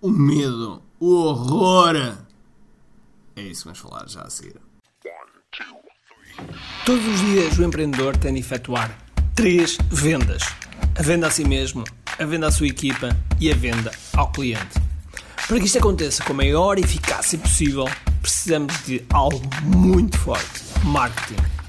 o medo, o horror. É isso que vamos falar já a seguir. Todos os dias o empreendedor tem de efetuar três vendas: a venda a si mesmo, a venda à sua equipa e a venda ao cliente. Para que isto aconteça com a maior eficácia possível, precisamos de algo muito forte: marketing.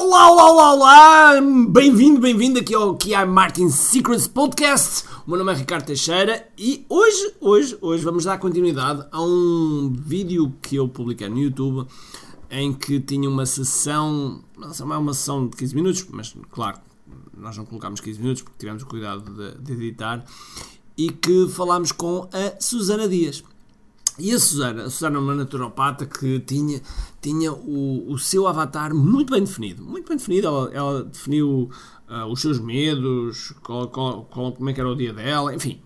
Olá, olá, olá, olá! Bem-vindo, bem-vindo aqui ao QI Marketing Secrets Podcast. O meu nome é Ricardo Teixeira e hoje, hoje, hoje vamos dar continuidade a um vídeo que eu publiquei no YouTube em que tinha uma sessão, não é uma sessão de 15 minutos, mas claro, nós não colocámos 15 minutos porque tivemos cuidado de, de editar, e que falámos com a Susana Dias. E a Susana, a Susana é uma naturopata que tinha, tinha o, o seu avatar muito bem definido. Muito bem definido, ela, ela definiu uh, os seus medos, qual, qual, qual, como é que era o dia dela, enfim.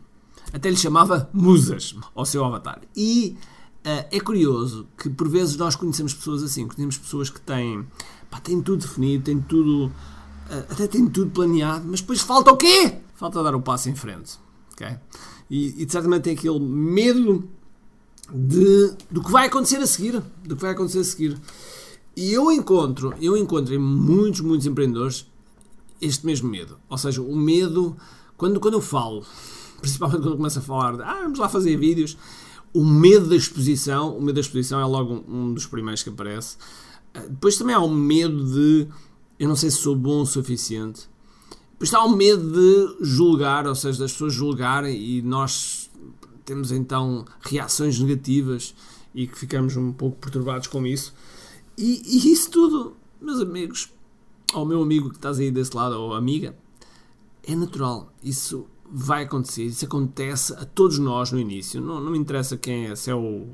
Até lhe chamava musas ao seu avatar. E Uh, é curioso que por vezes nós conhecemos pessoas assim, conhecemos pessoas que têm, pá, têm tudo definido, têm tudo, uh, até têm tudo planeado, mas depois falta o quê? Falta dar o passo em frente, ok? E, e de certa maneira tem aquele medo de, do que vai acontecer a seguir, do que vai acontecer a seguir. E eu encontro, eu encontro em muitos, muitos empreendedores este mesmo medo, ou seja, o medo, quando, quando eu falo, principalmente quando eu começo a falar de, ah, vamos lá fazer vídeos, o medo da exposição, o medo da exposição é logo um, um dos primeiros que aparece. Uh, depois também há o medo de eu não sei se sou bom o suficiente. Depois há o medo de julgar, ou seja, das pessoas julgarem e nós temos então reações negativas e que ficamos um pouco perturbados com isso. E, e isso tudo, meus amigos, ou meu amigo que estás aí desse lado, ou amiga, é natural. Isso vai acontecer, isso acontece a todos nós no início. Não, não me interessa quem é, se é o,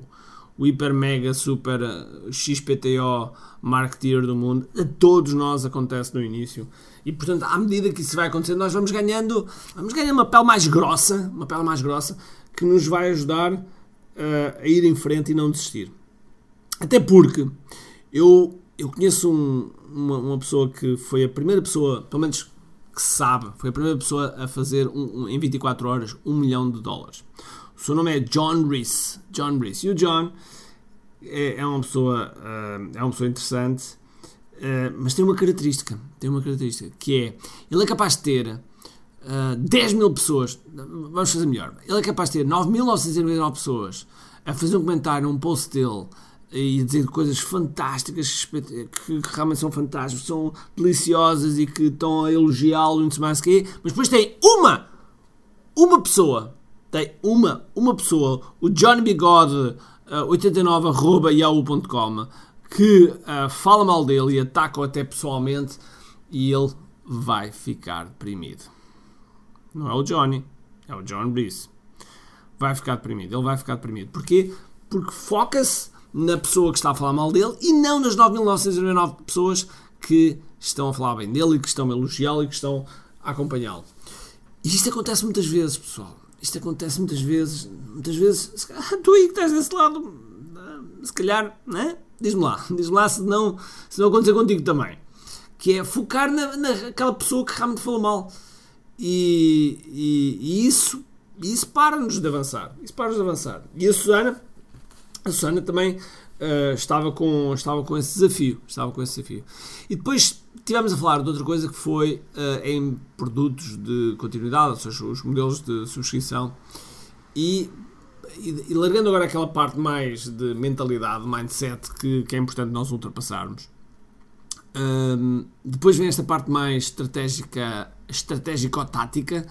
o hiper mega super eh, XPTO marketeer do mundo, a todos nós acontece no início. E portanto, à medida que isso vai acontecendo, nós vamos ganhando, vamos ganhando uma pele mais grossa, uma pele mais grossa que nos vai ajudar uh, a ir em frente e não desistir. Até porque eu, eu conheço um, uma, uma pessoa que foi a primeira pessoa, pelo menos que sabe, foi a primeira pessoa a fazer um, um, em 24 horas um milhão de dólares. O seu nome é John Reese. John Reese. E o John é, é uma pessoa uh, é uma pessoa interessante, uh, mas tem uma característica, tem uma característica que é ele é capaz de ter uh, eh, 10 mil pessoas, vamos fazer melhor, ele é capaz de ter 9.999 pessoas a fazer um comentário, um post dele e dizer coisas fantásticas que, realmente são fantásticas, são deliciosas e que estão a elogiá-lo, não sei mais que mas depois tem uma, uma pessoa, tem uma, uma pessoa, o Johnny Bigode uh, 89.yahoo.com que uh, fala mal dele e ataca-o até pessoalmente e ele vai ficar deprimido. Não é o Johnny, é o John Reese. Vai ficar deprimido, ele vai ficar deprimido. Porquê? Porque foca-se na pessoa que está a falar mal dele e não nas 9.999 pessoas que estão a falar bem dele e que estão a elogiá-lo e que estão a acompanhá-lo. E isto acontece muitas vezes, pessoal. Isto acontece muitas vezes. Muitas vezes, calhar, tu aí que estás desse lado, se calhar, né? diz-me lá, diz-me lá se não, se não acontecer contigo também. Que é focar na, naquela pessoa que realmente falou mal. E, e, e isso, isso para-nos de avançar. Isso para-nos de avançar. E a Susana a Susana também uh, estava, com, estava com esse desafio. Estava com esse desafio. E depois tivemos a falar de outra coisa que foi uh, em produtos de continuidade, ou seja, os modelos de subscrição. E, e, e, largando agora aquela parte mais de mentalidade, mindset, que, que é importante nós ultrapassarmos. Um, ehm, depois vem esta parte mais estratégica, estratégico-tática,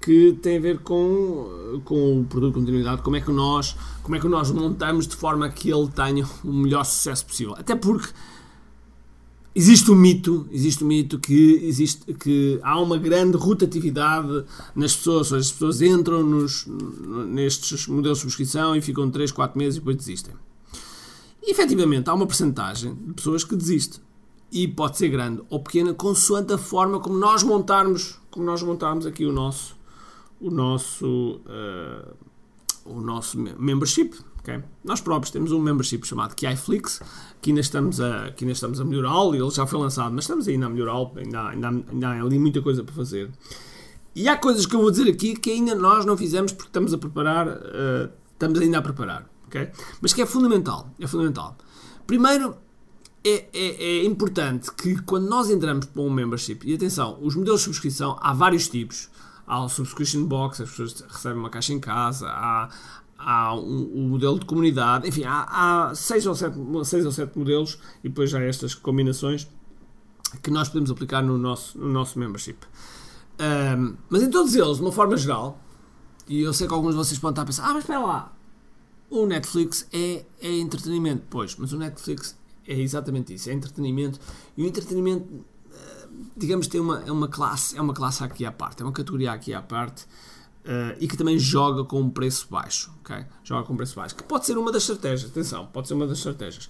que tem a ver com, com o produto de continuidade, como é, que nós, como é que nós montamos de forma que ele tenha o melhor sucesso possível. Até porque existe um mito, existe um mito que, existe, que há uma grande rotatividade nas pessoas, as pessoas entram nos, nestes modelos de subscrição e ficam 3, 4 meses e depois desistem. E, efetivamente, há uma percentagem de pessoas que desiste. E pode ser grande ou pequena, consoante a forma como nós montarmos, como nós montarmos aqui o nosso, o nosso, uh, o nosso membership. Okay? Nós próprios temos um membership chamado KiFlix, que ainda estamos a, que ainda estamos a melhorá-lo, ele já foi lançado, mas estamos ainda a melhorá-lo, ainda, ainda, ainda há ali muita coisa para fazer. E há coisas que eu vou dizer aqui que ainda nós não fizemos porque estamos a preparar, uh, estamos ainda a preparar, ok? Mas que é fundamental, é fundamental. Primeiro, é, é, é, importante que quando nós entramos para um membership, e atenção, os modelos de subscrição há vários tipos. Há o subscription box, as pessoas recebem uma caixa em casa, há, há um, modelo de comunidade, enfim, há, há seis, ou sete, seis ou sete modelos e depois já estas combinações que nós podemos aplicar no nosso, no nosso membership. Um, mas em todos eles, de uma forma geral, e eu sei que alguns de vocês podem estar a pensar: ah, mas espera lá, o Netflix é, é entretenimento. Pois, mas o Netflix é exatamente isso: é entretenimento. E o entretenimento, digamos, tem uma, é uma classe, é uma classe aqui à parte, é uma categoria aqui à parte. Uh, e que também joga com um preço baixo, ok? Joga com um preço baixo, que pode ser uma das estratégias, atenção, pode ser uma das estratégias.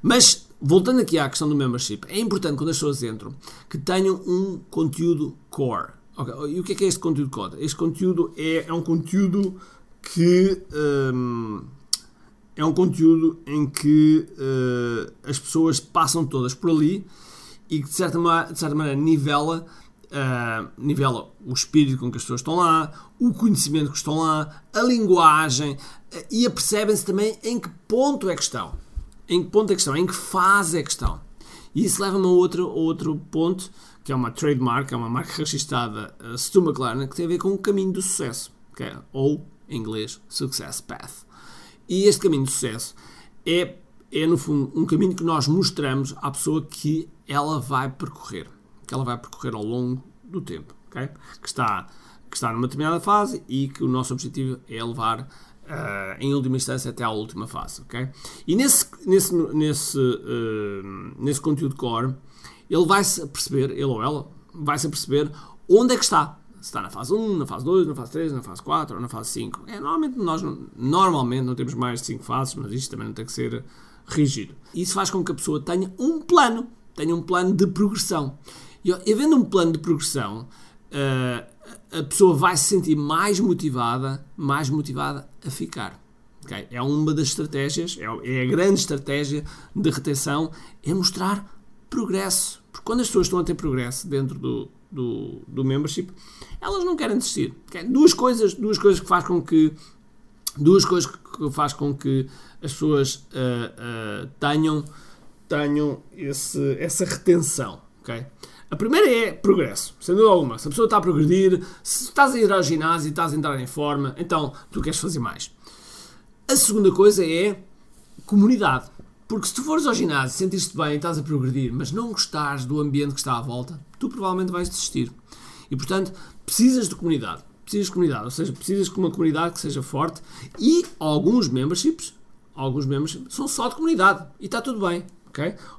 Mas, voltando aqui à questão do membership, é importante quando as pessoas entram que tenham um conteúdo core, Okay. E o que é, que é este conteúdo core? Este conteúdo é, é um conteúdo que um, é um conteúdo em que uh, as pessoas passam todas por ali e que de certa, de certa maneira nivela, uh, nivela o espírito com que as pessoas estão lá, o conhecimento que estão lá, a linguagem uh, e apercebem-se também em que ponto é que estão. Em que ponto é que estão, em que fase é que estão. E isso leva-me a outro, outro ponto que é uma trademark, é uma marca registrada uh, Stu McLaren, que tem a ver com o caminho do sucesso, okay? ou, em inglês, Success Path. E este caminho do sucesso é, é, no fundo, um caminho que nós mostramos à pessoa que ela vai percorrer, que ela vai percorrer ao longo do tempo, okay? que, está, que está numa determinada fase e que o nosso objetivo é levar Uh, em última instância até à última fase, ok? E nesse, nesse, nesse, uh, nesse conteúdo core, ele vai-se perceber, ele ou ela, vai-se perceber onde é que está. Se está na fase 1, na fase 2, na fase 3, na fase 4 ou na fase 5. É, normalmente nós normalmente não temos mais de 5 fases, mas isto também não tem que ser rígido. Isso faz com que a pessoa tenha um plano, tenha um plano de progressão. E havendo um plano de progressão, uh, a pessoa vai se sentir mais motivada, mais motivada a ficar. Okay? É uma das estratégias, é, é a grande estratégia de retenção, é mostrar progresso. Porque quando as pessoas estão a ter progresso dentro do, do, do membership, elas não querem desistir. Duas coisas, duas coisas que faz com que duas coisas que faz com que as pessoas uh, uh, tenham, tenham esse, essa retenção. Okay? A primeira é progresso, sem dúvida alguma. Se a pessoa está a progredir, se estás a ir ao ginásio estás a entrar em forma, então tu queres fazer mais. A segunda coisa é comunidade. Porque se tu fores ao ginásio, sentiste bem, estás a progredir, mas não gostares do ambiente que está à volta, tu provavelmente vais desistir. E portanto, precisas de comunidade. Precisas de comunidade, ou seja, precisas de uma comunidade que seja forte e alguns memberships, alguns memberships são só de comunidade e está tudo bem.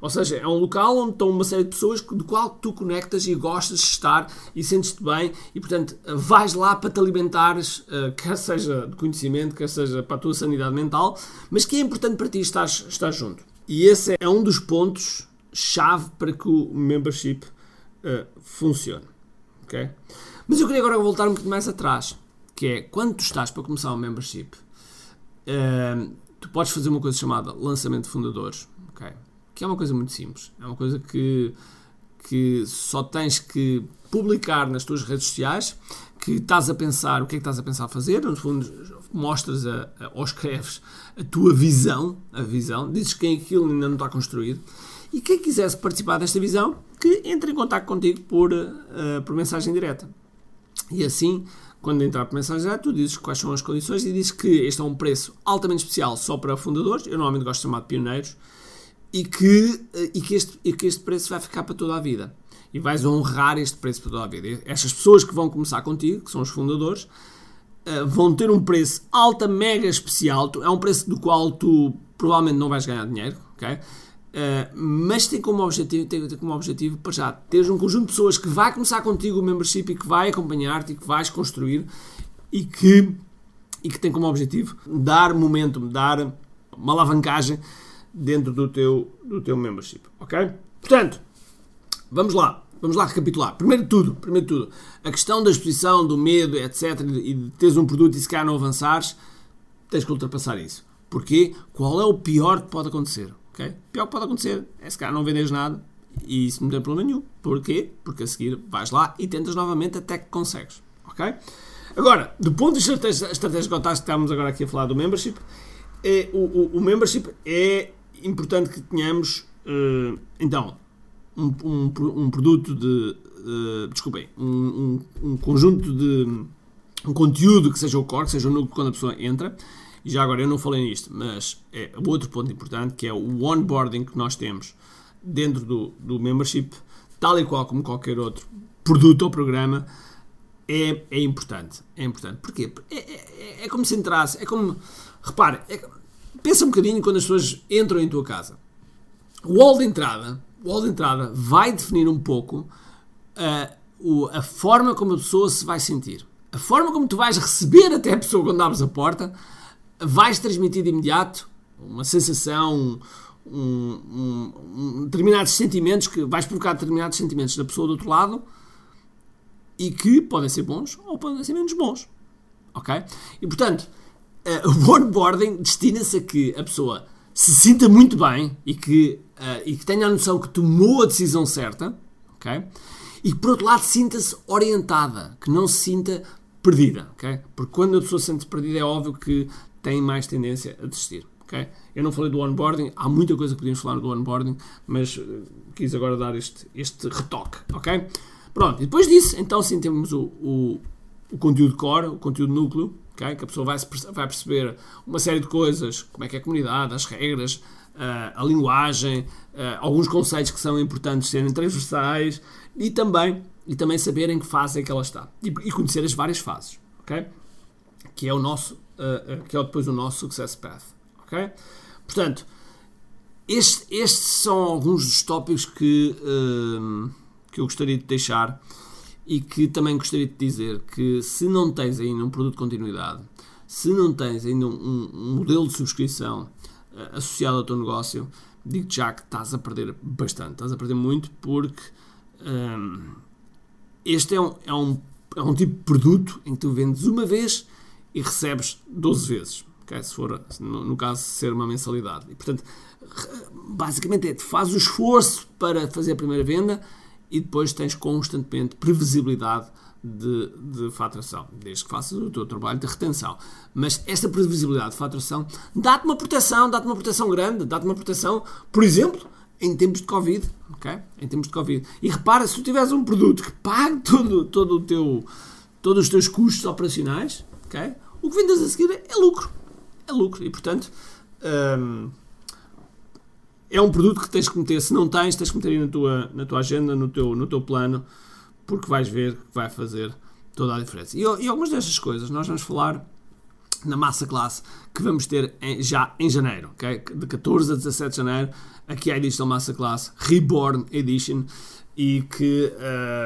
Ou seja, é um local onde estão uma série de pessoas do qual tu conectas e gostas de estar e sentes-te bem e, portanto, vais lá para te alimentares, uh, quer seja de conhecimento, quer seja para a tua sanidade mental, mas que é importante para ti estar, estar junto. E esse é um dos pontos chave para que o membership uh, funcione. Okay? Mas eu queria agora voltar um bocadinho mais atrás, que é quando tu estás para começar um membership, uh, tu podes fazer uma coisa chamada lançamento de fundadores. Okay? Que é uma coisa muito simples. É uma coisa que, que só tens que publicar nas tuas redes sociais, que estás a pensar o que é que estás a pensar fazer, no fundo mostras a, a, ou escreves a tua visão, a visão, dizes que aquilo ainda não está construído, e quem quisesse participar desta visão, que entre em contato contigo por, uh, por mensagem direta. E assim, quando entrar por mensagem direta, tu dizes quais são as condições e dizes que este é um preço altamente especial só para fundadores, eu normalmente gosto de chamar de pioneiros, e que, e que, este, e que este preço vai ficar para toda a vida. E vais honrar este preço para toda a vida. Estas pessoas que vão começar contigo, que são os fundadores, uh, vão ter um preço alta, mega especial. É um preço do qual tu provavelmente não vais ganhar dinheiro, ok? Uh, mas tem como objetivo, tem, tem como objetivo para já teres um conjunto de pessoas que vai começar contigo o membership e que vai acompanhar-te e que vais construir e que, e que tem como objetivo dar momentum, dar uma alavancagem dentro do teu, do teu membership, ok? Portanto, vamos lá, vamos lá recapitular. Primeiro de tudo, primeiro de tudo, a questão da exposição, do medo, etc, e de teres um produto e se calhar não avançares, tens que ultrapassar isso. Porquê? Qual é o pior que pode acontecer? Okay? O pior que pode acontecer é se calhar não vendes nada e isso não tem problema nenhum. Porquê? Porque a seguir vais lá e tentas novamente até que consegues. Ok? Agora, do ponto de vista estratégico que estamos agora aqui a falar do membership, é, o, o, o membership é importante que tenhamos, uh, então, um, um, um, produto de, uh, desculpem, um, um, conjunto de, um conteúdo que seja o core, que seja o núcleo quando a pessoa entra, e já agora eu não falei nisto, mas é outro ponto importante que é o onboarding que nós temos dentro do, do membership, tal e qual como qualquer outro produto ou programa, é, é importante. É importante. Porquê? É, é, é como se entrasse, é como. Repare, é, pensa um bocadinho quando as pessoas entram em tua casa. O hall de entrada, o hall de entrada vai definir um pouco a, o, a forma como a pessoa se vai sentir. A forma como tu vais receber até a pessoa quando abres a porta vais transmitir de imediato uma sensação, um, um, um, determinados sentimentos, que vais provocar determinados sentimentos da pessoa do outro lado e que podem ser bons ou podem ser menos bons. Ok? E portanto, uh, o onboarding destina-se a que a pessoa se sinta muito bem e que, uh, e que tenha a noção que tomou a decisão certa, ok? E que por outro lado sinta-se orientada, que não se sinta perdida, ok? Porque quando a pessoa se sente perdida é óbvio que têm mais tendência a desistir. Okay? Eu não falei do onboarding, há muita coisa que podíamos falar do onboarding, mas uh, quis agora dar este, este retoque. Okay? Pronto, e depois disso, então sim temos o, o, o conteúdo core, o conteúdo núcleo, okay? que a pessoa vai, vai perceber uma série de coisas, como é que é a comunidade, as regras, uh, a linguagem, uh, alguns conceitos que são importantes serem transversais e também, e também saber em que fase é que ela está. E, e conhecer as várias fases. Que é o nosso uh, que é depois o nosso Success Path. Portanto, este, estes são alguns dos tópicos que, que eu gostaria de deixar e que também gostaria de dizer que se não tens ainda um produto de continuidade, se não tens ainda um, um modelo de subscrição uh, associado ao teu negócio, digo já que estás a perder bastante, estás a perder muito porque um, este é um, é, um, é um tipo de produto em que tu vendes uma vez e recebes 12 vezes. Okay? Se for, no, no caso, ser uma mensalidade. E, portanto, basicamente é, faz o esforço para fazer a primeira venda e depois tens constantemente previsibilidade de, de faturação, desde que faças o teu trabalho de retenção. Mas esta previsibilidade de faturação dá-te uma proteção, dá-te uma proteção grande, dá-te uma proteção, por exemplo, em tempos de Covid, ok? Em tempos de Covid. E repara, se tu tiveres um produto que pague todo, todo o teu, todos os teus custos operacionais, ok? O que vendas a seguir é lucro. É lucro. E, portanto, hum, é um produto que tens que meter. Se não tens, tens que meter aí na tua, na tua agenda, no teu, no teu plano, porque vais ver que vai fazer toda a diferença. E, e algumas destas coisas nós vamos falar na massa classe que vamos ter em, já em janeiro, ok? De 14 a 17 de janeiro, aqui a edição massa classe Reborn Edition e que,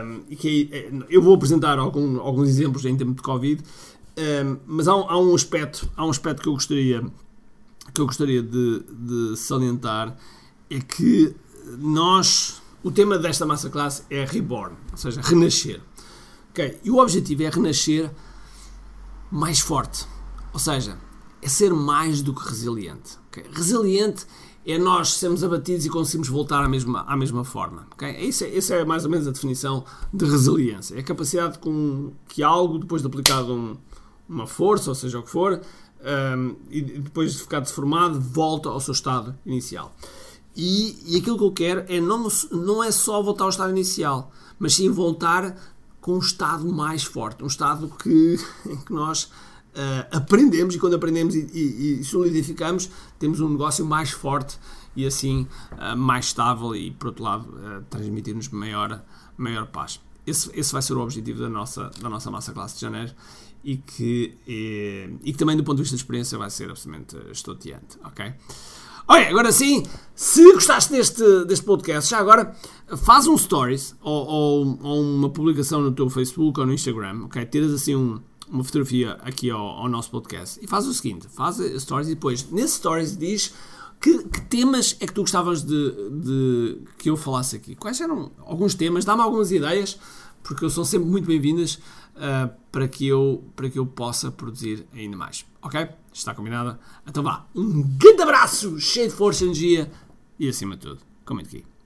hum, e que é, eu vou apresentar algum, alguns exemplos em tempo de Covid mas há um, há um, aspecto, há um aspecto que eu gostaria, que eu gostaria de, de salientar, é que nós, o tema desta massa classe é reborn, ou seja, renascer. Okay? E o objetivo é renascer mais forte, ou seja, é ser mais do que resiliente. Okay? Resiliente é nós sermos abatidos e conseguimos voltar à mesma, à mesma forma. Okay? Isso é, essa é mais ou menos a definição de resiliência. É a capacidade com que algo, depois de aplicado um, uma força, ou seja o que for, um, e depois de ficar deformado, volta ao seu estado inicial. E, e aquilo que eu quero é não, não é só voltar ao estado inicial, mas sim voltar com um estado mais forte, um estado que, que nós uh, aprendemos e quando aprendemos e, e, e, solidificamos, temos um negócio mais forte e assim uh, mais estável e, por outro lado, uh, transmitir-nos maior, maior paz. Esse, esse vai ser o objetivo da nossa, da nossa massa classe de janeiro e que, e, e que também do ponto de vista de experiência vai ser absolutamente estoteante, ok? Olha, agora sim, se gostaste deste, deste podcast, já agora faz um stories ou, ou, ou, uma publicação no teu Facebook ou no Instagram, ok? Tiras assim um, uma fotografia aqui ao, ao, nosso podcast e faz o seguinte, faz stories e depois nesse stories diz Que, que temas é que tu gostavas de, de que eu falasse aqui? Quais eram alguns temas? Dá-me algumas ideias, porque são sempre muito bem-vindas uh, para, que eu, para que eu possa produzir ainda mais. Ok? Está combinado? Então vá, um grande abraço, cheio de força energia e acima de tudo, comente aqui.